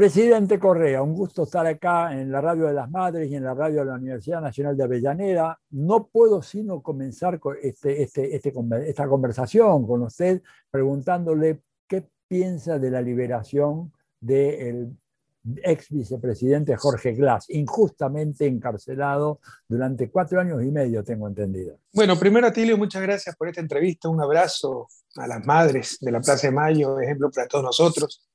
Presidente Correa, un gusto estar acá en la Radio de las Madres y en la Radio de la Universidad Nacional de Avellaneda. No puedo sino comenzar con este, este, este esta conversación con usted preguntándole qué piensa de la liberación del ex vicepresidente Jorge Glass, injustamente encarcelado durante cuatro años y medio, tengo entendido. Bueno, primero, Atilio, muchas gracias por esta entrevista. Un abrazo a las madres de la Plaza de Mayo, ejemplo para todos nosotros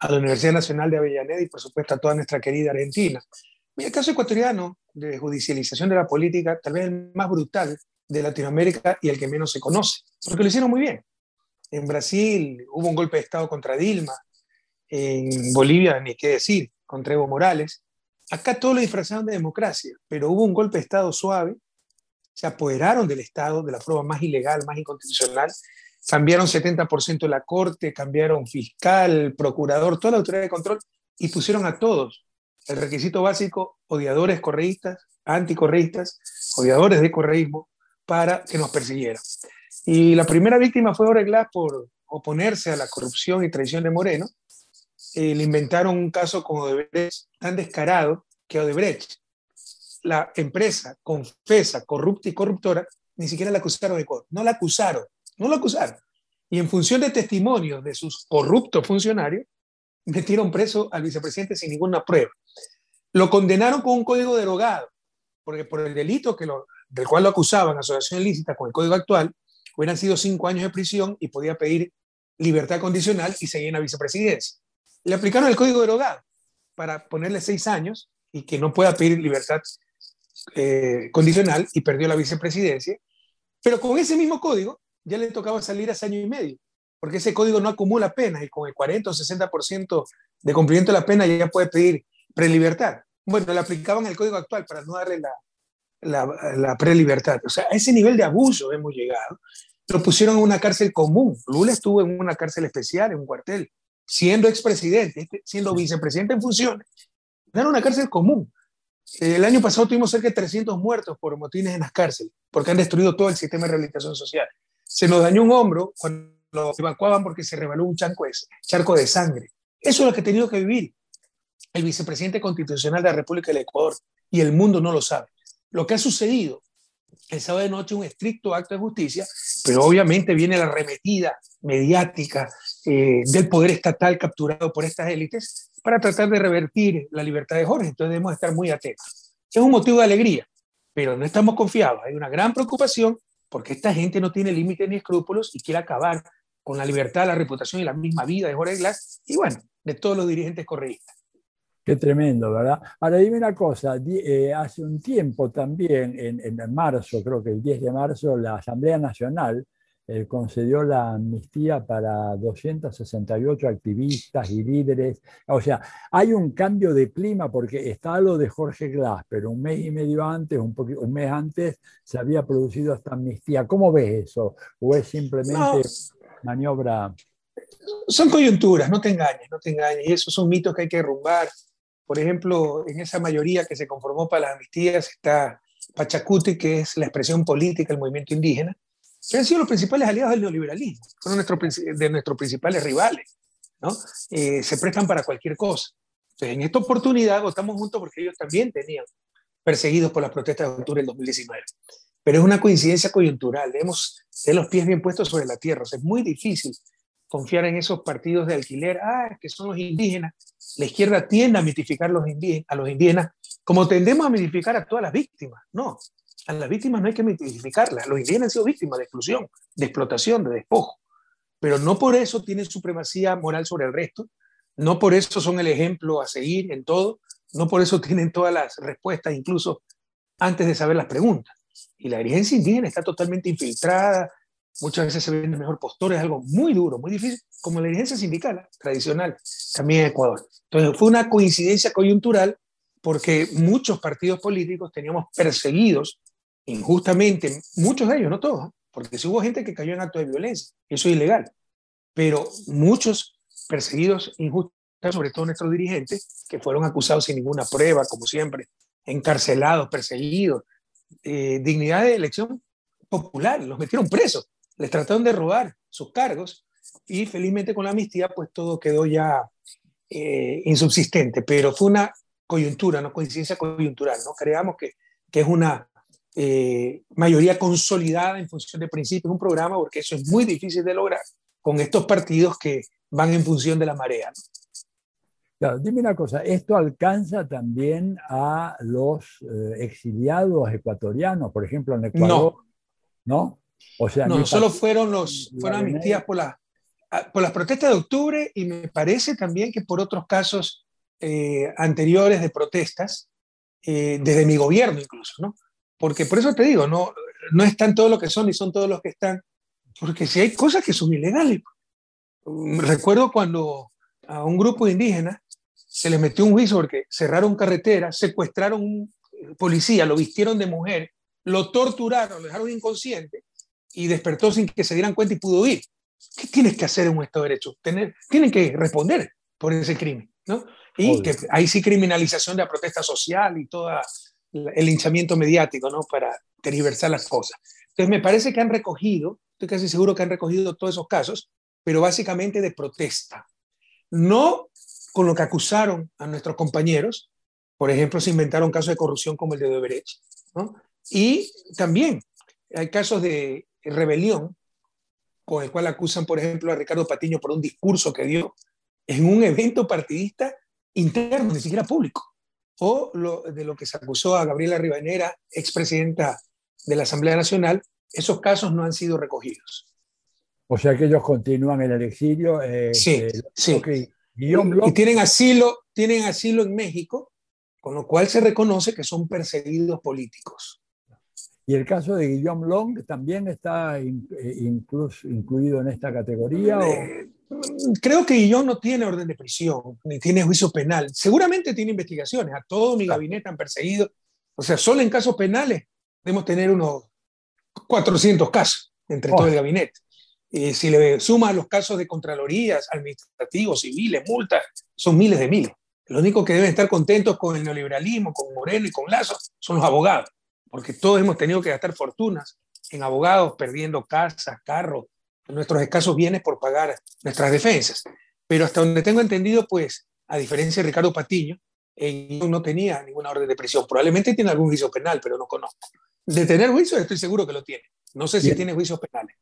a la Universidad Nacional de Avellaneda y por supuesto a toda nuestra querida Argentina. el caso ecuatoriano de judicialización de la política, tal vez el más brutal de Latinoamérica y el que menos se conoce, porque lo hicieron muy bien. En Brasil hubo un golpe de Estado contra Dilma, en Bolivia ni qué decir, contra Evo Morales. Acá todo lo disfrazaron de democracia, pero hubo un golpe de Estado suave, se apoderaron del Estado de la forma más ilegal, más inconstitucional, cambiaron 70% la corte, cambiaron fiscal, procurador, toda la autoridad de control y pusieron a todos el requisito básico, odiadores correístas, anticorreístas, odiadores de correísmo, para que nos persiguieran. Y la primera víctima fue Oreglas por oponerse a la corrupción y traición de Moreno. Eh, le inventaron un caso con Odebrecht tan descarado que Odebrecht, la empresa confesa, corrupta y corruptora, ni siquiera la acusaron de corrupción. No la acusaron, no lo acusaron. Y en función de testimonios de sus corruptos funcionarios, metieron preso al vicepresidente sin ninguna prueba. Lo condenaron con un código derogado, porque por el delito que lo, del cual lo acusaban, asociación ilícita con el código actual, hubieran sido cinco años de prisión y podía pedir libertad condicional y seguir en la vicepresidencia. Le aplicaron el código derogado para ponerle seis años y que no pueda pedir libertad eh, condicional y perdió la vicepresidencia. Pero con ese mismo código ya le tocaba salir hace año y medio, porque ese código no acumula penas y con el 40 o 60% de cumplimiento de la pena ya puede pedir prelibertad. Bueno, le aplicaban el código actual para no darle la, la, la prelibertad. O sea, a ese nivel de abuso hemos llegado. Lo pusieron en una cárcel común. Lula estuvo en una cárcel especial, en un cuartel, siendo expresidente, este, siendo vicepresidente en funciones. Era una cárcel común. El año pasado tuvimos cerca de 300 muertos por motines en las cárceles, porque han destruido todo el sistema de rehabilitación social se nos dañó un hombro cuando lo evacuaban porque se rebaló un charco de, charco de sangre. Eso es lo que ha tenido que vivir el vicepresidente constitucional de la República del Ecuador y el mundo no lo sabe. Lo que ha sucedido el sábado de noche un estricto acto de justicia, pero obviamente viene la arremetida mediática eh, del poder estatal capturado por estas élites para tratar de revertir la libertad de Jorge. Entonces debemos estar muy atentos. Es un motivo de alegría, pero no estamos confiados. Hay una gran preocupación porque esta gente no tiene límites ni escrúpulos y quiere acabar con la libertad, la reputación y la misma vida de Jorge Glass y bueno, de todos los dirigentes correístas. Qué tremendo, ¿verdad? Ahora dime una cosa, eh, hace un tiempo también, en, en marzo, creo que el 10 de marzo, la Asamblea Nacional eh, concedió la amnistía para 268 activistas y líderes. O sea, hay un cambio de clima porque está lo de Jorge Glass, pero un mes y medio antes, un, un mes antes, se había producido esta amnistía. ¿Cómo ves eso? ¿O es simplemente maniobra? Son coyunturas, no te engañes, no te engañes. Y esos son mitos que hay que derrumbar. Por ejemplo, en esa mayoría que se conformó para las amnistías está Pachacuti, que es la expresión política del movimiento indígena, que han sido los principales aliados del neoliberalismo, fueron nuestros, de nuestros principales rivales, ¿no? Eh, se prestan para cualquier cosa. Entonces, en esta oportunidad votamos juntos porque ellos también tenían perseguidos por las protestas de octubre del 2019. Pero es una coincidencia coyuntural, debemos tener los pies bien puestos sobre la tierra. O sea, es muy difícil confiar en esos partidos de alquiler, ah, que son los indígenas. La izquierda tiende a mitificar los indígenas, a los indígenas como tendemos a mitificar a todas las víctimas. No, a las víctimas no hay que mitificarlas. Los indígenas han sido víctimas de exclusión, de explotación, de despojo. Pero no por eso tienen supremacía moral sobre el resto, no por eso son el ejemplo a seguir en todo, no por eso tienen todas las respuestas, incluso antes de saber las preguntas. Y la dirigencia indígena está totalmente infiltrada, muchas veces se ven mejor postura, es algo muy duro, muy difícil, como la dirigencia sindical tradicional, también en Ecuador. Entonces fue una coincidencia coyuntural porque muchos partidos políticos teníamos perseguidos injustamente, muchos de ellos, no todos, porque hubo gente que cayó en actos de violencia, eso es ilegal, pero muchos perseguidos injustamente, sobre todo nuestros dirigentes, que fueron acusados sin ninguna prueba, como siempre, encarcelados, perseguidos, eh, dignidad de elección popular, los metieron presos, les trataron de robar sus cargos y felizmente con la amnistía pues todo quedó ya eh, insubsistente, pero fue una coyuntura, no coincidencia coyuntural, ¿no? Creamos que, que es una eh, mayoría consolidada en función de principios, un programa, porque eso es muy difícil de lograr con estos partidos que van en función de la marea. Claro, dime una cosa, ¿esto alcanza también a los eh, exiliados ecuatorianos, por ejemplo, en Ecuador? No. O sea, no, solo fueron, los, fueron amnistías por, la, por las protestas de octubre y me parece también que por otros casos eh, anteriores de protestas, eh, desde mi gobierno incluso, ¿no? Porque por eso te digo, no, no están todos los que son y son todos los que están, porque si hay cosas que son ilegales. Recuerdo cuando a un grupo de indígenas se les metió un juicio porque cerraron carreteras, secuestraron un policía, lo vistieron de mujer, lo torturaron, lo dejaron inconsciente y despertó sin que se dieran cuenta y pudo huir. ¿Qué tienes que hacer en un Estado de Derecho? Tener, tienen que responder por ese crimen, ¿no? Y que hay sí criminalización de la protesta social y todo el hinchamiento mediático, ¿no? Para tergiversar las cosas. Entonces, me parece que han recogido, estoy casi seguro que han recogido todos esos casos, pero básicamente de protesta. No con lo que acusaron a nuestros compañeros. Por ejemplo, se inventaron casos de corrupción como el de Odebrecht. ¿no? Y también hay casos de rebelión con el cual acusan, por ejemplo, a Ricardo Patiño por un discurso que dio en un evento partidista interno, ni siquiera público. O lo, de lo que se acusó a Gabriela Ribanera, expresidenta de la Asamblea Nacional, esos casos no han sido recogidos. O sea que ellos continúan en el exilio. Eh, sí, eh, sí. Y tienen asilo, tienen asilo en México, con lo cual se reconoce que son perseguidos políticos. ¿Y el caso de Guillaume Long también está eh, incluso, incluido en esta categoría? Eh, creo que Guillaume no tiene orden de prisión, ni tiene juicio penal. Seguramente tiene investigaciones. A todo mi gabinete han perseguido. O sea, solo en casos penales debemos tener unos 400 casos entre todo el gabinete. Y si le suman los casos de contralorías, administrativos, civiles, multas, son miles de miles. Lo único que deben estar contentos con el neoliberalismo, con Moreno y con Lazo son los abogados, porque todos hemos tenido que gastar fortunas en abogados, perdiendo casas, carros, nuestros escasos bienes por pagar nuestras defensas. Pero hasta donde tengo entendido, pues, a diferencia de Ricardo Patiño, él no tenía ninguna orden de prisión. Probablemente tiene algún juicio penal, pero no conozco. De tener juicio, estoy seguro que lo tiene. No sé si tiene juicios penales.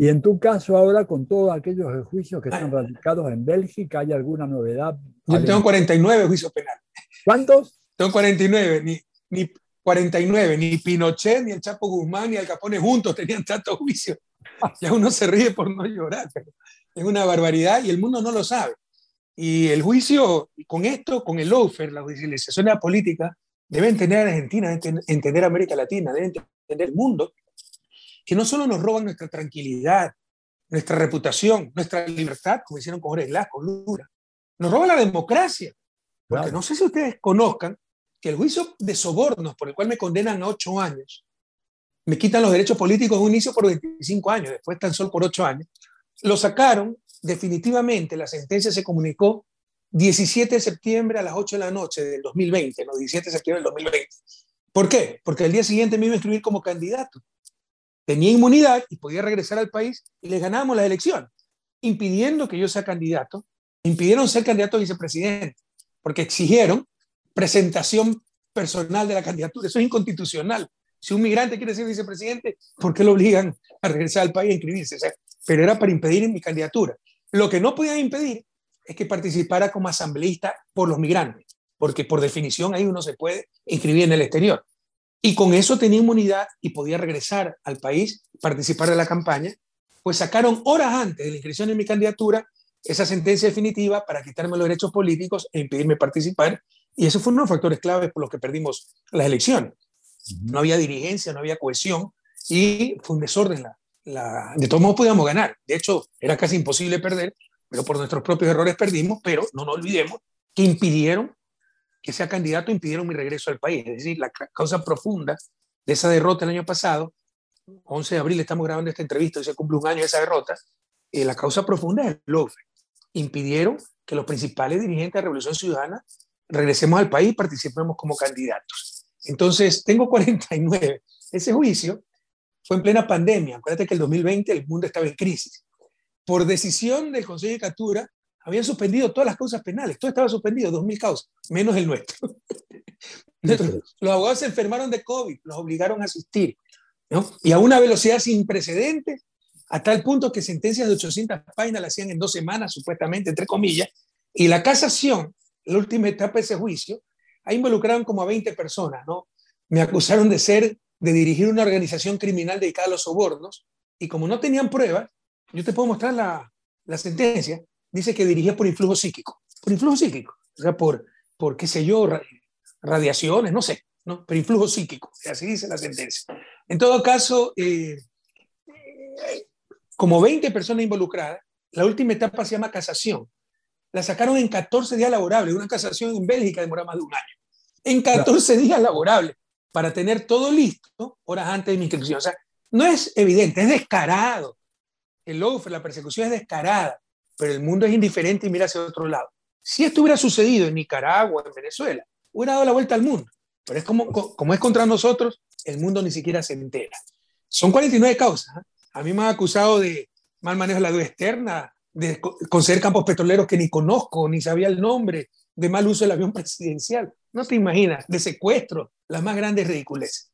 Y en tu caso ahora, con todos aquellos juicios que están radicados en Bélgica, ¿hay alguna novedad? Yo tengo 49 juicios penales. ¿Cuántos? Tengo 49, ni, ni 49, ni Pinochet, ni el Chapo Guzmán, ni el Capone juntos tenían tantos juicios. Ya uno se ríe por no llorar, pero es una barbaridad y el mundo no lo sabe. Y el juicio, con esto, con el lawfare, la judicialización de la política, debe entender a Argentina, debe entender a América Latina, debe entender el mundo, que no solo nos roban nuestra tranquilidad, nuestra reputación, nuestra libertad, como hicieron con Jorge Glass, con Lula, nos roban la democracia. Porque no sé si ustedes conozcan que el juicio de sobornos por el cual me condenan a ocho años, me quitan los derechos políticos de un inicio por 25 años, después tan solo por ocho años, lo sacaron definitivamente, la sentencia se comunicó 17 de septiembre a las 8 de la noche del 2020, no 17 de septiembre del 2020. ¿Por qué? Porque el día siguiente me iba a inscribir como candidato tenía inmunidad y podía regresar al país y le ganábamos la elección, impidiendo que yo sea candidato, impidieron ser candidato a vicepresidente, porque exigieron presentación personal de la candidatura. Eso es inconstitucional. Si un migrante quiere ser vicepresidente, ¿por qué lo obligan a regresar al país a inscribirse? pero era para impedir mi candidatura. Lo que no podían impedir es que participara como asambleísta por los migrantes, porque por definición ahí uno se puede inscribir en el exterior. Y con eso tenía inmunidad y podía regresar al país, participar de la campaña, pues sacaron horas antes de la inscripción en mi candidatura esa sentencia definitiva para quitarme los derechos políticos e impedirme participar. Y eso fue uno de los factores claves por los que perdimos las elecciones. No había dirigencia, no había cohesión y fue un desorden. De todos modos podíamos ganar. De hecho, era casi imposible perder, pero por nuestros propios errores perdimos, pero no nos olvidemos que impidieron que sea candidato impidieron mi regreso al país. Es decir, la causa profunda de esa derrota el año pasado, 11 de abril estamos grabando esta entrevista y se cumple un año de esa derrota, eh, la causa profunda es el LOFE. Impidieron que los principales dirigentes de la Revolución Ciudadana regresemos al país y participemos como candidatos. Entonces, tengo 49. Ese juicio fue en plena pandemia. Acuérdate que el 2020 el mundo estaba en crisis. Por decisión del Consejo de Captura, habían suspendido todas las causas penales, todo estaba suspendido, 2.000 causas, menos el nuestro. los abogados se enfermaron de COVID, los obligaron a asistir, ¿no? Y a una velocidad sin precedentes, a tal punto que sentencias de 800 páginas las hacían en dos semanas, supuestamente, entre comillas, y la casación, la última etapa de ese juicio, ahí involucraron como a 20 personas, ¿no? Me acusaron de ser, de dirigir una organización criminal dedicada a los sobornos, y como no tenían pruebas, yo te puedo mostrar la, sentencia, dice que dirigía por influjo psíquico, por influjo psíquico, o sea, por, por qué sé yo, radiaciones, no sé, ¿no? pero influjo psíquico, así dice la sentencia. En todo caso, eh, como 20 personas involucradas, la última etapa se llama casación. La sacaron en 14 días laborables. Una casación en Bélgica demora más de un año. En 14 días laborables para tener todo listo horas antes de mi inscripción. O sea, no es evidente, es descarado. El lawfare, la persecución es descarada, pero el mundo es indiferente y mira hacia otro lado. Si esto hubiera sucedido en Nicaragua, en Venezuela, hubiera dado la vuelta al mundo. Pero es como, como es contra nosotros, el mundo ni siquiera se entera. Son 49 causas. ¿eh? A mí me han acusado de mal manejo de la deuda externa, de conceder campos petroleros que ni conozco, ni sabía el nombre, de mal uso del avión presidencial. No te imaginas, de secuestro, las más grandes ridiculeces.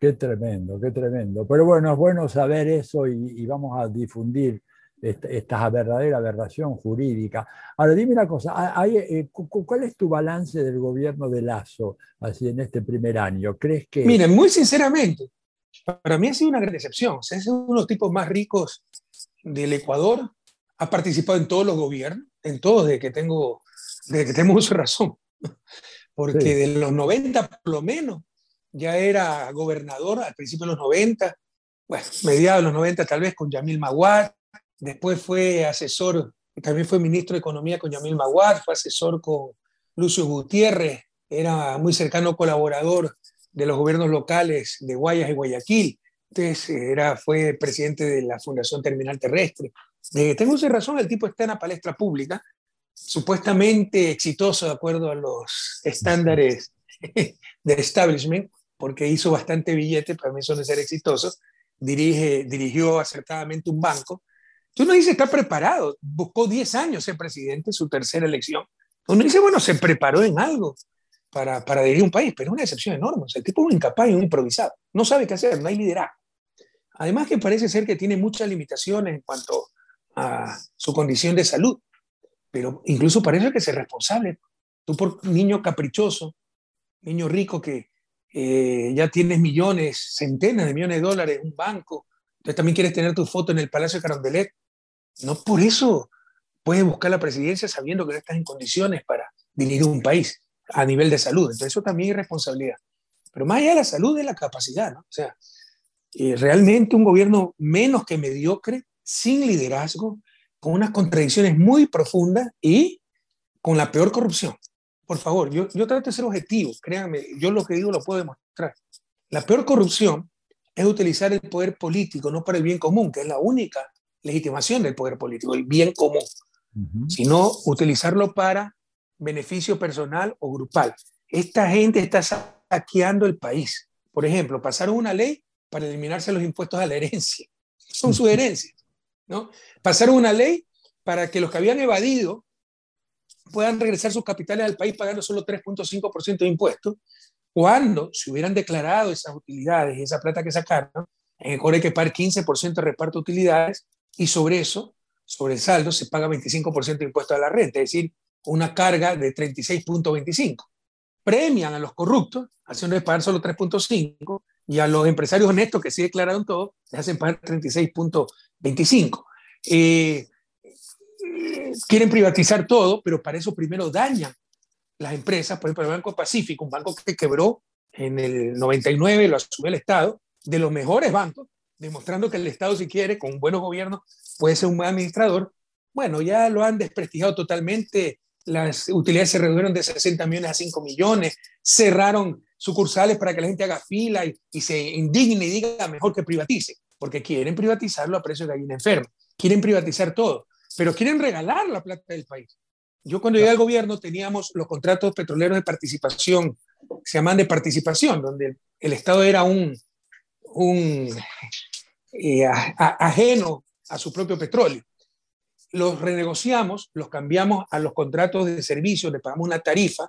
Qué tremendo, qué tremendo. Pero bueno, es bueno saber eso y, vamos a difundir esta, verdadera aberración jurídica. Ahora, dime una cosa, eh, ¿cuál es tu balance del gobierno de Lazo así en este primer año? ¿Crees que...? Miren, muy sinceramente, para mí ha sido una gran decepción. es uno de los tipos más ricos del Ecuador. Ha participado en todos los gobiernos, en todos desde que tengo, desde que tengo uso razón. Porque de los 90 por lo menos ya era gobernador al principio de los 90, bueno, mediados de los 90 tal vez con Yamil Maguad, después fue asesor, también fue ministro de Economía con Yamil Maguad, fue asesor con Lucio Gutiérrez, era muy cercano colaborador de los gobiernos locales de Guayas y Guayaquil, entonces era, fue presidente de la Fundación Terminal Terrestre. Eh, tengo esa razón, el tipo está en la palestra pública, supuestamente exitoso de acuerdo a los estándares de establishment, porque hizo bastante billete, para mí son de ser exitosos, dirige, dirigió acertadamente un banco. Tú no dices, está preparado, buscó 10 años ser presidente, su tercera elección. Uno dice, bueno, se preparó en algo para, para dirigir un país, pero es una excepción enorme. O sea, el tipo es un incapaz un improvisado. No sabe qué hacer, no hay liderazgo. Además que parece ser que tiene muchas limitaciones en cuanto a su condición de salud, pero incluso parece que es responsable. Tú por niño caprichoso, niño rico que eh, ya tienes millones, centenas de millones de dólares un banco, entonces también quieres tener tu foto en el Palacio de Carondelet. No por eso puedes buscar la presidencia sabiendo que no estás en condiciones para dirigir un país a nivel de salud. Entonces eso también es responsabilidad. Pero más allá de la salud es la capacidad, ¿no? O sea, eh, realmente un gobierno menos que mediocre, sin liderazgo, con unas contradicciones muy profundas y con la peor corrupción por favor, yo, yo trato de ser objetivo, créanme, yo lo que digo lo puedo demostrar. La peor corrupción es utilizar el poder político no para el bien común, que es la única legitimación del poder político, el bien común, sino utilizarlo para beneficio personal o grupal. Esta gente está saqueando el país. Por ejemplo, pasaron una ley para eliminarse los impuestos a la herencia. Son sus herencias. ¿No? Pasaron una ley para que los que habían evadido puedan regresar sus capitales al país pagando solo 3.5% de impuestos, cuando se hubieran declarado esas utilidades y esa plata que sacaron, en el hay que pagar 15% de reparto de utilidades y sobre eso, sobre el saldo, se paga 25% de impuesto a la renta, es decir, una carga de 36.25. Premian a los corruptos, haciéndoles pagar solo 3.5, y a los empresarios honestos que sí declararon todo, les hacen pagar 36.25. Eh, quieren privatizar todo, pero para eso primero dañan las empresas. Por ejemplo, el Banco Pacífico, un banco que quebró en el 99, lo asumió el Estado, de los mejores bancos, demostrando que el Estado, si quiere, con buenos gobiernos, puede ser un buen administrador. Bueno, ya lo han desprestigiado totalmente. Las utilidades se redujeron de 60 millones a 5 millones, cerraron sucursales para que la gente haga fila y, y se indigne y diga mejor que privatice, porque quieren privatizarlo a precio de gallina enferma, quieren privatizar todo pero quieren regalar la plata del país. Yo cuando llegué al gobierno teníamos los contratos petroleros de participación, se llaman de participación, donde el Estado era un, un eh, ajeno a su propio petróleo. los renegociamos, los cambiamos a los contratos de servicio, le pagamos una tarifa,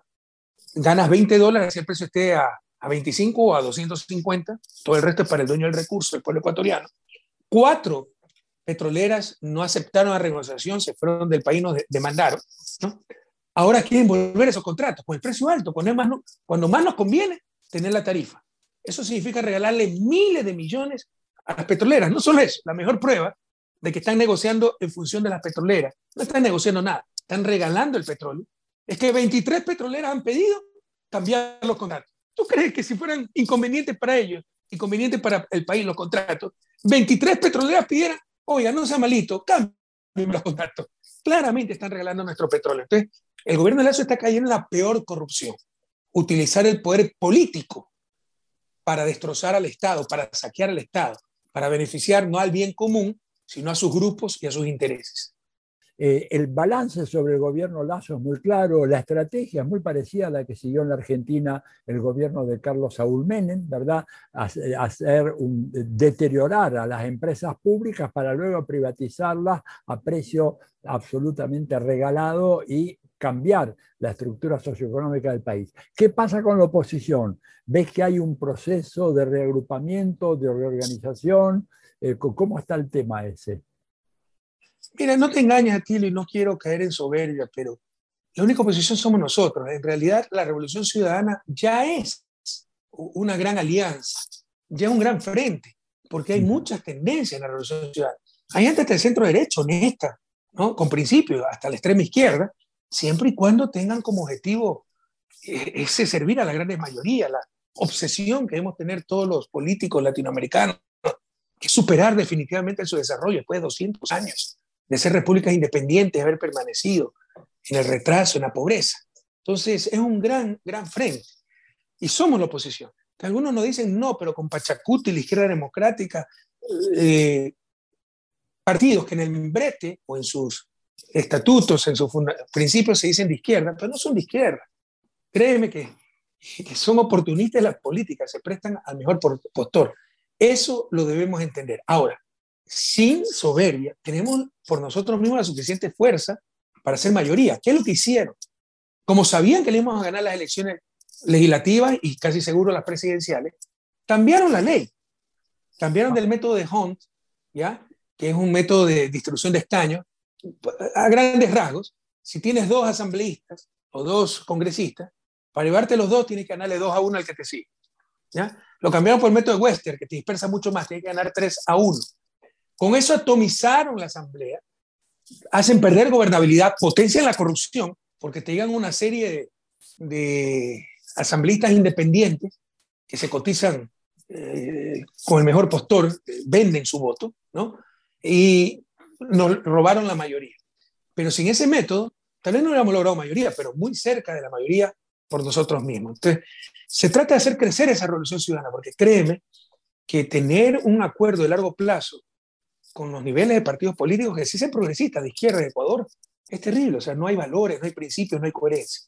ganas 20 dólares el precio esté a, a 25 o a 250, todo el resto es para el dueño del recurso, el pueblo ecuatoriano. Cuatro petroleras no aceptaron la renegociación, se fueron del país, nos demandaron. ¿no? Ahora quieren volver esos contratos con el precio alto, cuando más, cuando más nos conviene tener la tarifa. Eso significa regalarle miles de millones a las petroleras. No solo eso, la mejor prueba de que están negociando en función de las petroleras. No están negociando nada, están regalando el petróleo. Es que 23 petroleras han pedido cambiar los contratos. ¿Tú crees que si fueran inconvenientes para ellos, inconvenientes para el país los contratos, 23 petroleras pidieran, oiga, no sea malito, cambien los contratos? Claramente están regalando nuestro petróleo. Entonces, el gobierno de Lazo está cayendo en la peor corrupción. Utilizar el poder político para destrozar al Estado, para saquear al Estado, para beneficiar no al bien común, sino a sus grupos y a sus intereses. Eh, el balance sobre el gobierno Lazo es muy claro, la estrategia es muy parecida a la que siguió en la Argentina el gobierno de Carlos Saúl Menem, ¿verdad? Hacer deteriorar a las empresas públicas para luego privatizarlas a precio absolutamente regalado y cambiar la estructura socioeconómica del país. ¿Qué pasa con la oposición? ¿Ves que hay un proceso de reagrupamiento, de reorganización? Eh, ¿Cómo está el tema ese? Mira, no te engañes, Atilio, y no quiero caer en soberbia, pero la única oposición somos nosotros. En realidad, la Revolución Ciudadana ya es una gran alianza, ya un gran frente, porque hay muchas tendencias en la Revolución Ciudadana. Hay gente del centro derecho, honesta, ¿no? con principios, hasta la extrema izquierda, siempre y cuando tengan como objetivo eh, ese servir a la gran mayoría, la obsesión que debemos tener todos los políticos latinoamericanos, que superar definitivamente su desarrollo después de 200 años de ser repúblicas independientes, haber permanecido en el retraso, en la pobreza. Entonces, es un gran, gran frente. Y somos la oposición. Algunos nos dicen, no, pero con Pachacuti, la izquierda democrática, eh, partidos que en el membrete o en sus estatutos, en sus principios se dicen de izquierda, pero no son de izquierda. Créeme que, que son oportunistas las políticas, se prestan al mejor postor. Eso lo debemos entender. Ahora, sin soberbia, tenemos por nosotros mismos la suficiente fuerza para ser mayoría. ¿Qué es lo que hicieron? Como sabían que le íbamos a ganar las elecciones legislativas y casi seguro las presidenciales, cambiaron la ley. Cambiaron del método de Hunt, ¿ya? que es un método de distribución de escaños, a grandes rasgos. Si tienes dos asambleístas o dos congresistas, para llevarte los dos tienes que ganarle dos a uno al que te sigue. ¿ya? Lo cambiaron por el método de Wester, que te dispersa mucho más, tienes que ganar tres a uno. Con eso atomizaron la asamblea, hacen perder gobernabilidad, potencian la corrupción, porque te llegan una serie de, asambleístas independientes que se cotizan eh, con el mejor postor, venden su voto, ¿no? Y nos robaron la mayoría. Pero sin ese método, tal vez no hubiéramos logrado mayoría, pero muy cerca de la mayoría por nosotros mismos. Entonces, se trata de hacer crecer esa revolución ciudadana, porque créeme que tener un acuerdo de largo plazo con los niveles de partidos políticos que sí se progresistas de izquierda de Ecuador, es terrible. O sea, no hay valores, no hay principios, no hay coherencia.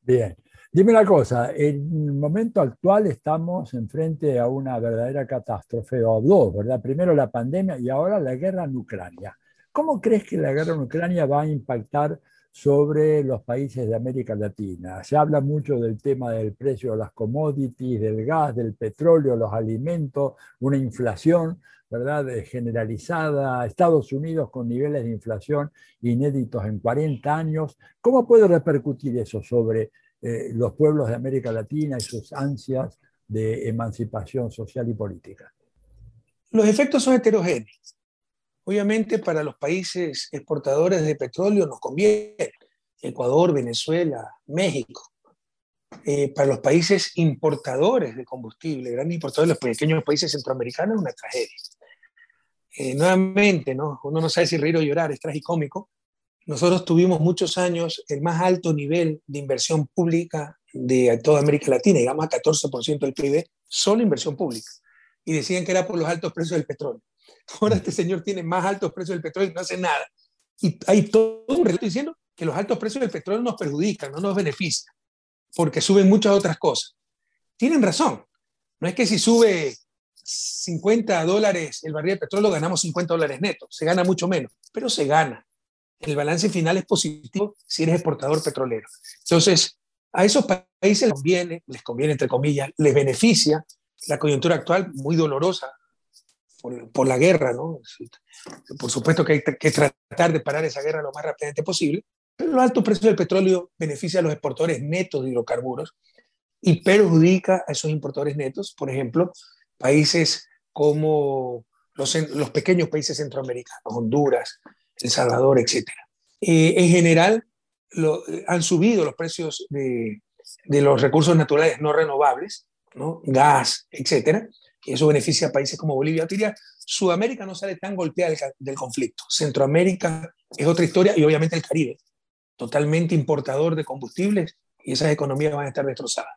Bien. Dime una cosa, en el momento actual estamos enfrente a una verdadera catástrofe, o dos, ¿verdad? Primero la pandemia y ahora la guerra en Ucrania. ¿Cómo crees que la guerra en Ucrania va a impactar sobre los países de América Latina? Se habla mucho del tema del precio de las commodities, del gas, del petróleo, los alimentos, una inflación. ¿Verdad? generalizada, Estados Unidos con niveles de inflación inéditos en 40 años. ¿Cómo puede repercutir eso sobre eh, los pueblos de América Latina y sus ansias de emancipación social y política? Los efectos son heterogéneos. Obviamente para los países exportadores de petróleo nos conviene, Ecuador, Venezuela, México. Eh, para los países importadores de combustible, grandes importadores, los pequeños países centroamericanos, es una tragedia. Eh, nuevamente, ¿no? uno no sabe si reír o llorar, es tragicómico, nosotros tuvimos muchos años el más alto nivel de inversión pública de toda América Latina, digamos a 14% del PIB, solo inversión pública. Y decían que era por los altos precios del petróleo. Ahora este señor tiene más altos precios del petróleo y no hace nada. Y hay todo un relato diciendo que los altos precios del petróleo nos perjudican, no nos benefician, porque suben muchas otras cosas. Tienen razón. No es que si sube 50 dólares el barril de petróleo, ganamos 50 dólares netos. Se gana mucho menos, pero se gana. El balance final es positivo si eres exportador petrolero. Entonces, a esos países les conviene, les conviene entre comillas, les beneficia la coyuntura actual muy dolorosa por, la guerra, ¿no? Por supuesto que hay que tratar de parar esa guerra lo más rápidamente posible, pero el alto precio del petróleo beneficia a los exportadores netos de hidrocarburos y perjudica a esos importadores netos, por ejemplo, países como los, los pequeños países centroamericanos, Honduras, El Salvador, etc. Eh, en general, lo, han subido los precios de, de, los recursos naturales no renovables, ¿no? gas, etc. Y eso beneficia a países como Bolivia. Diría, Sudamérica no sale tan golpeada del, del conflicto. Centroamérica es otra historia y obviamente el Caribe, totalmente importador de combustibles y esas economías van a estar destrozadas.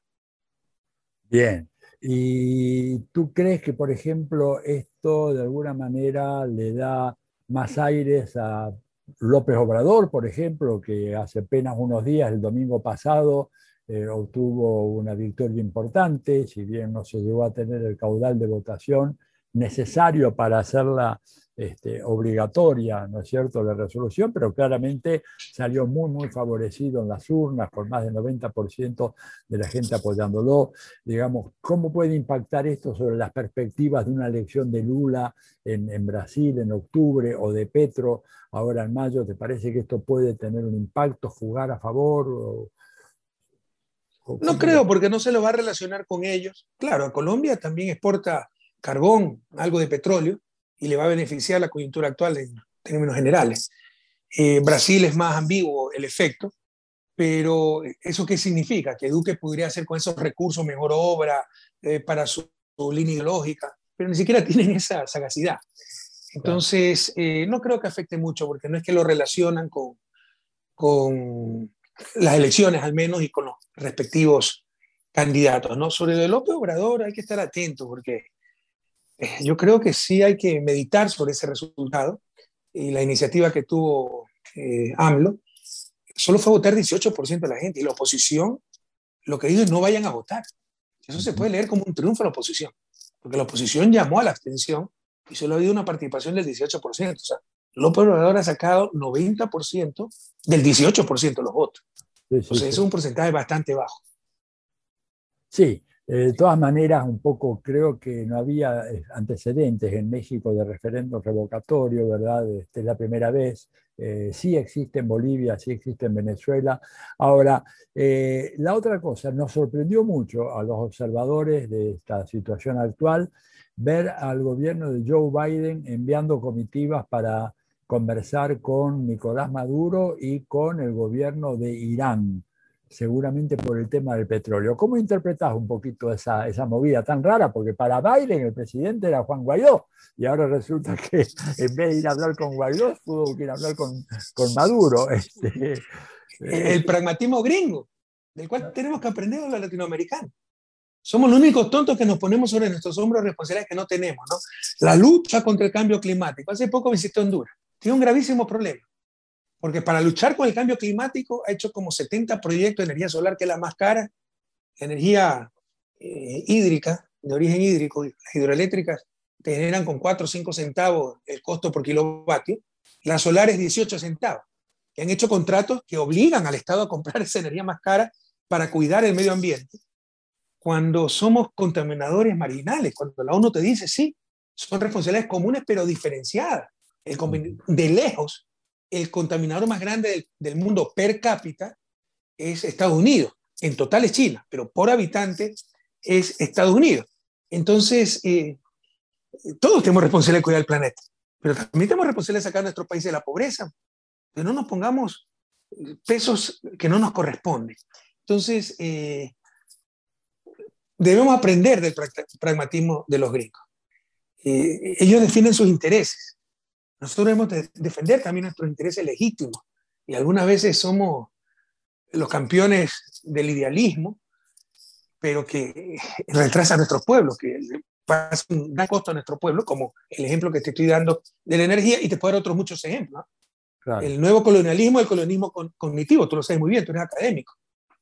Bien. ¿Y tú crees que, por ejemplo, esto de alguna manera le da más aires a López Obrador, por ejemplo, que hace apenas unos días, el domingo pasado, eh, obtuvo una victoria importante, si bien no se llegó a tener el caudal de votación necesario para hacerla este, obligatoria, ¿no es cierto?, la resolución, pero claramente salió muy, muy favorecido en las urnas, con más del 90% de la gente apoyándolo. Digamos, ¿cómo puede impactar esto sobre las perspectivas de una elección de Lula en, en Brasil en octubre o de Petro ahora en mayo? ¿Te parece que esto puede tener un impacto, jugar a favor? no creo, porque no se lo va a relacionar con ellos. Claro, a Colombia también exporta carbón, algo de petróleo, y le va a beneficiar la coyuntura actual en términos generales. Eh, Brasil es más ambiguo el efecto, pero ¿eso qué significa? Que Duque podría hacer con esos recursos mejor obra eh, para su, línea ideológica, pero ni siquiera tienen esa sagacidad. Entonces, eh, no creo que afecte mucho, porque no es que lo relacionan con, con las elecciones al menos y con los respectivos candidatos. ¿no? Sobre el López Obrador hay que estar atento, porque eh, yo creo que sí hay que meditar sobre ese resultado y la iniciativa que tuvo eh, AMLO. Solo fue a votar 18% de la gente y la oposición lo que dijo es no vayan a votar. Eso se puede leer como un triunfo de la oposición, porque la oposición llamó a la abstención y solo ha habido una participación del 18%. O sea, López Obrador ha sacado 90% del 18% de los votos. o sea, es un porcentaje bastante bajo. Sí, eh, de todas maneras, un poco creo que no había eh, antecedentes en México de referéndum revocatorio, ¿verdad? Esta es la primera vez. Eh, sí existe en Bolivia, sí existe en Venezuela. Ahora, la otra cosa, nos sorprendió mucho a los observadores de esta situación actual ver al gobierno de Joe Biden enviando comitivas para conversar con Nicolás Maduro y con el gobierno de Irán seguramente por el tema del petróleo. ¿Cómo interpretás un poquito esa, esa movida tan rara? Porque para Biden el presidente era Juan Guaidó y ahora resulta que en vez de ir a hablar con Guaidó, pudo ir a hablar con, con Maduro. Este, el pragmatismo gringo, del cual tenemos que aprender los latinoamericanos. Somos los únicos tontos que nos ponemos sobre nuestros hombros responsabilidades que no tenemos. ¿no? La lucha contra el cambio climático. Hace poco visité Honduras. Tiene un gravísimo problema porque para luchar con el cambio climático ha hecho como 70 proyectos de energía solar, que es la más cara, energía eh, hídrica, de origen hídrico, las hidroeléctricas te generan con 4 o 5 centavos el costo por kilovatio, las solares 18 centavos. Y han hecho contratos que obligan al Estado a comprar esa energía más cara para cuidar el medio ambiente. Cuando somos contaminadores marginales, cuando la ONU te dice, sí, son responsabilidades comunes pero diferenciadas. El, de lejos, el contaminador más grande del, mundo per cápita es Estados Unidos. En total es China, pero por habitante es Estados Unidos. Entonces, eh, todos tenemos responsabilidad de cuidar el planeta, pero también tenemos responsabilidad de sacar a nuestro país de la pobreza. Que no nos pongamos pesos que no nos corresponden. Entonces, eh, debemos aprender del pragmatismo de los gringos. Eh, ellos definen sus intereses. Nosotros debemos defender también nuestros intereses legítimos y algunas veces somos los campeones del idealismo, pero que retrasa a nuestros pueblos, que pasa un gran costo a nuestro pueblo, como el ejemplo que te estoy dando de la energía, y te puedo dar otros muchos ejemplos. El nuevo colonialismo, el colonialismo cognitivo, tú lo sabes muy bien, tú eres académico.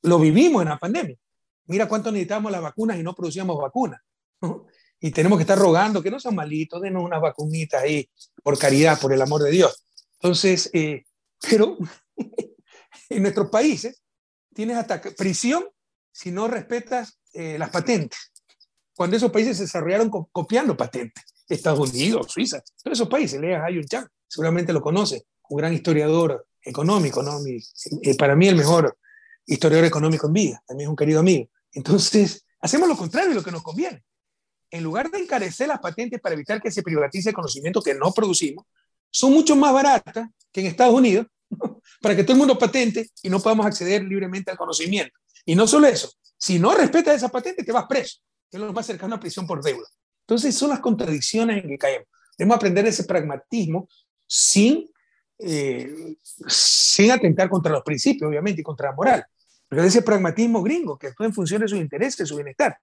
Lo vivimos en la pandemia. Mira cuánto necesitábamos las vacunas y no producíamos vacunas. y tenemos que estar rogando que no sean malitos, denos unas vacunitas ahí por caridad, por el amor de Dios. Entonces, eh, pero en nuestros países tienes hasta prisión si no respetas eh, las patentes. Cuando esos países se desarrollaron copiando patentes, Estados Unidos, Suiza, todos esos países, leas Hayun Chang, seguramente lo conoce, un gran historiador económico, ¿no? Eh, para mí el mejor historiador económico en vida, también es un querido amigo. Entonces, hacemos lo contrario de lo que nos conviene. En lugar de encarecer las patentes para evitar que se privatice el conocimiento que no producimos, son mucho más baratas que en Estados Unidos para que todo el mundo patente y no podamos acceder libremente al conocimiento. Y no solo eso, si no respetas esa patente, te vas preso, que es lo más cercano a prisión por deuda. Entonces, son las contradicciones en que caemos. Debemos aprender ese pragmatismo sin, eh, sin atentar contra los principios, obviamente, y contra la moral. Pero ese pragmatismo gringo que actúa en función de sus intereses, su bienestar.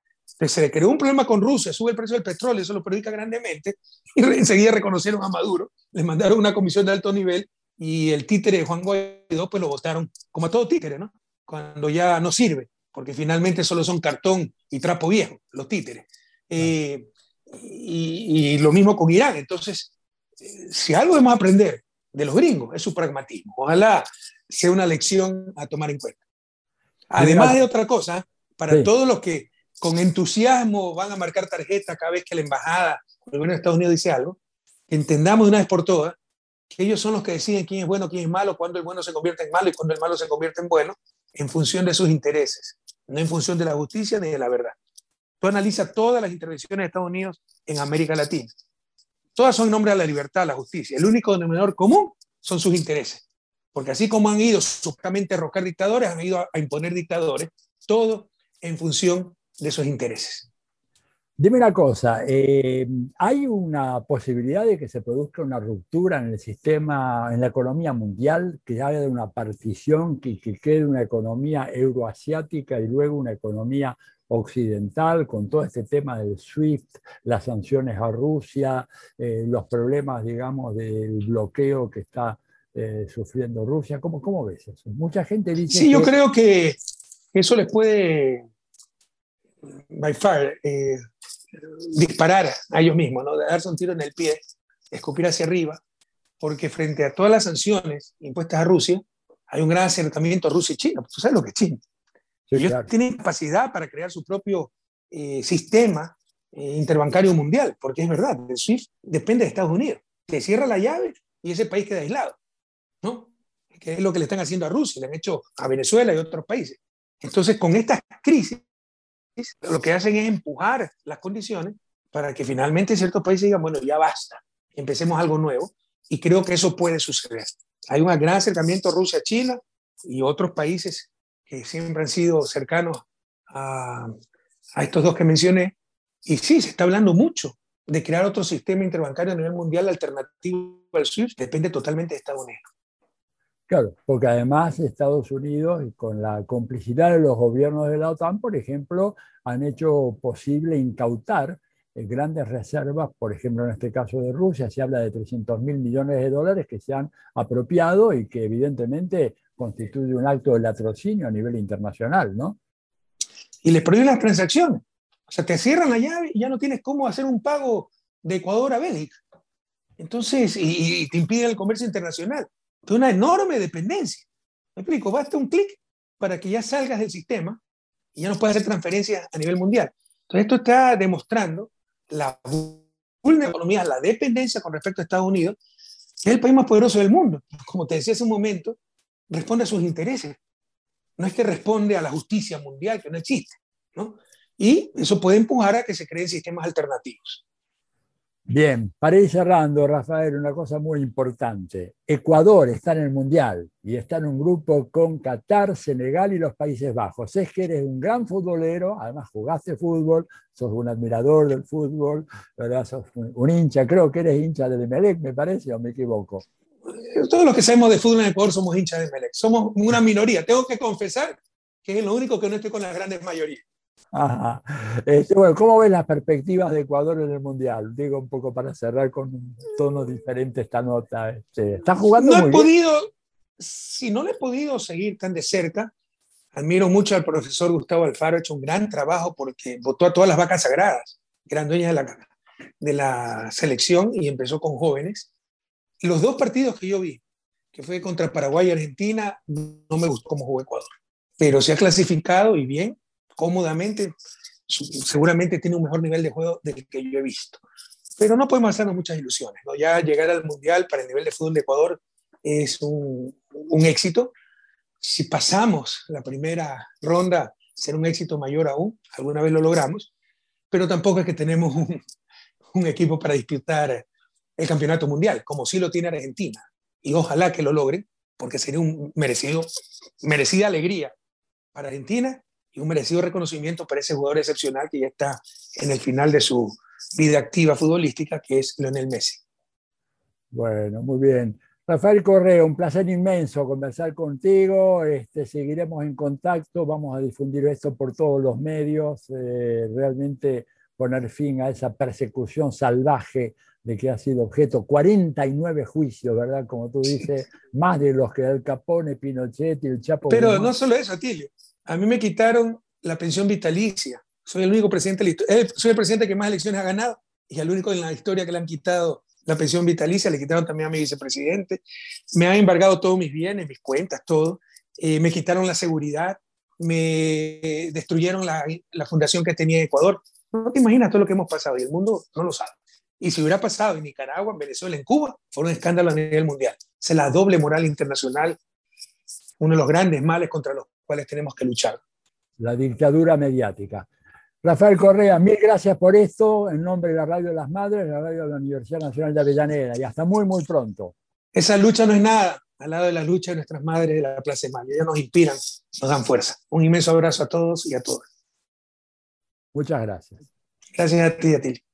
Se le creó un problema con Rusia, sube el precio del petróleo, eso lo perjudica grandemente, y enseguida reconocieron a Maduro, le mandaron una comisión de alto nivel y el títere de Juan Guaidó pues lo votaron como a todo títere, ¿no? Cuando ya no sirve, porque finalmente solo son cartón y trapo viejo, los títeres. Eh, y, lo mismo con Irán. Entonces, eh, si algo debemos aprender de los gringos es su pragmatismo. Ojalá sea una lección a tomar en cuenta. Además de otra cosa, para todos los que con entusiasmo van a marcar tarjeta cada vez que la embajada o el gobierno de Estados Unidos dice algo, entendamos de una vez por todas que ellos son los que deciden quién es bueno, quién es malo, cuándo el bueno se convierte en malo y cuándo el malo se convierte en bueno, en función de sus intereses, no en función de la justicia ni de la verdad. Tú analizas todas las intervenciones de Estados Unidos en América Latina. Todas son en nombre de la libertad, la justicia. El único denominador común son sus intereses. Porque así como han ido supuestamente a rocar dictadores, han ido a imponer dictadores, todo en función de sus intereses. Dime una cosa, eh, ¿hay una posibilidad de que se produzca una ruptura en el sistema, en la economía mundial, que haya una partición, que, que quede una economía euroasiática y luego una economía occidental con todo este tema del SWIFT, las sanciones a Rusia, eh, los problemas, digamos, del bloqueo que está eh, sufriendo Rusia? ¿Cómo, ¿Cómo ves eso? Mucha gente dice... Sí, yo creo que eso les puede, by far, disparar a ellos mismos, ¿no? darse un tiro en el pie, escupir hacia arriba, porque frente a todas las sanciones impuestas a Rusia, hay un gran acercamiento Rusia y China. Tú sabes lo que es China. ellos tienen capacidad para crear su propio eh, sistema eh, interbancario mundial, porque es verdad, el SWIFT depende de Estados Unidos. Te cierra la llave y ese país queda aislado, ¿no? Que es lo que le están haciendo a Rusia, le han hecho a Venezuela y otros países. Entonces, con estas crisis, lo que hacen es empujar las condiciones para que finalmente ciertos países digan, bueno, ya basta, empecemos algo nuevo. Y creo que eso puede suceder. Hay un gran acercamiento Rusia-China y otros países que siempre han sido cercanos a, estos dos que mencioné. Y sí, se está hablando mucho de crear otro sistema interbancario a nivel mundial alternativo al SWIFT. Depende totalmente de Estados Unidos. Claro, porque además Estados Unidos, con la complicidad de los gobiernos de la OTAN, por ejemplo, han hecho posible incautar eh, grandes reservas, por ejemplo, en este caso de Rusia, se habla de 300 mil millones de dólares que se han apropiado y que evidentemente constituye un acto de latrocinio a nivel internacional, ¿no? Y les prohíben las transacciones. O sea, te cierran la llave y ya no tienes cómo hacer un pago de Ecuador a Bélgica. Entonces, y, te impiden el comercio internacional de una enorme dependencia. Me explico, basta un clic para que ya salgas del sistema y ya no puedas hacer transferencias a nivel mundial. Entonces, esto está demostrando la vulnerabilidad, la dependencia con respecto a Estados Unidos, que es el país más poderoso del mundo. Como te decía hace un momento, responde a sus intereses. No es que responde a la justicia mundial, que no existe. ¿no? Y eso puede empujar a que se creen sistemas alternativos. Bien, para ir cerrando, Rafael, una cosa muy importante. Ecuador está en el Mundial y está en un grupo con Qatar, Senegal y los Países Bajos. Es que eres un gran futbolero, además jugaste fútbol, sos un admirador del fútbol, ¿verdad? sos un, hincha, creo que eres hincha del Emelec, me parece, o me equivoco. Todos los que sabemos de fútbol en Ecuador somos hinchas de Emelec, somos una minoría. Tengo que confesar que es lo único que no estoy con las grandes mayorías. Este, bueno, ¿cómo ves las perspectivas de Ecuador en el Mundial? Digo un poco para cerrar con un tono diferente esta nota. Este, ¿Está jugando? No he podido, si no le he podido seguir tan de cerca, admiro mucho al profesor Gustavo Alfaro, ha hecho un gran trabajo porque votó a todas las vacas sagradas gran dueña de la, de la selección y empezó con jóvenes. Los dos partidos que yo vi, que fue contra Paraguay y Argentina, no me gustó cómo jugó Ecuador. Pero se ha clasificado y bien, cómodamente, seguramente tiene un mejor nivel de juego del que yo he visto. Pero no podemos hacernos muchas ilusiones. ¿no? Ya llegar al Mundial para el nivel de fútbol de Ecuador es un, un éxito. Si pasamos la primera ronda, será un éxito mayor aún. Alguna vez lo logramos. Pero tampoco es que tenemos un, un equipo para disputar el campeonato mundial, como sí lo tiene Argentina. Y ojalá que lo logren, porque sería un merecido, merecida alegría para Argentina y un merecido reconocimiento para ese jugador excepcional que ya está en el final de su vida activa futbolística, que es Lionel Messi. Bueno, muy bien. Rafael Correa, un placer inmenso conversar contigo. Este, seguiremos en contacto, vamos a difundir esto por todos los medios. Eh, realmente poner fin a esa persecución salvaje de que ha sido objeto 49 juicios, ¿verdad? Como tú dices, más de los que Al Capone, Pinochet y el Chapo. Pero no solo eso, Atilio. A mí me quitaron la pensión vitalicia. Soy el único presidente, eh, soy el presidente que más elecciones ha ganado y el único en la historia que le han quitado la pensión vitalicia. Le quitaron también a mi vicepresidente. Me han embargado todos mis bienes, mis cuentas, todo. Eh, me quitaron la seguridad. Me destruyeron la, la fundación que tenía en Ecuador. No te imaginas todo lo que hemos pasado y el mundo no lo sabe. Y si hubiera pasado en Nicaragua, en Venezuela, en Cuba, fue un escándalo a nivel mundial. Es la doble moral internacional, uno de los grandes males contra los cuales tenemos que luchar. La dictadura mediática. Rafael Correa, mil gracias por esto, en nombre de la Radio de las Madres, la Radio de la Universidad Nacional de Avellaneda, y hasta muy, muy pronto. Esa lucha no es nada al lado de la lucha de nuestras madres de la Plaza de Mayo. Ellas nos inspiran, nos dan fuerza. Un inmenso abrazo a todos y a todas. Muchas gracias. Gracias a ti, a ti.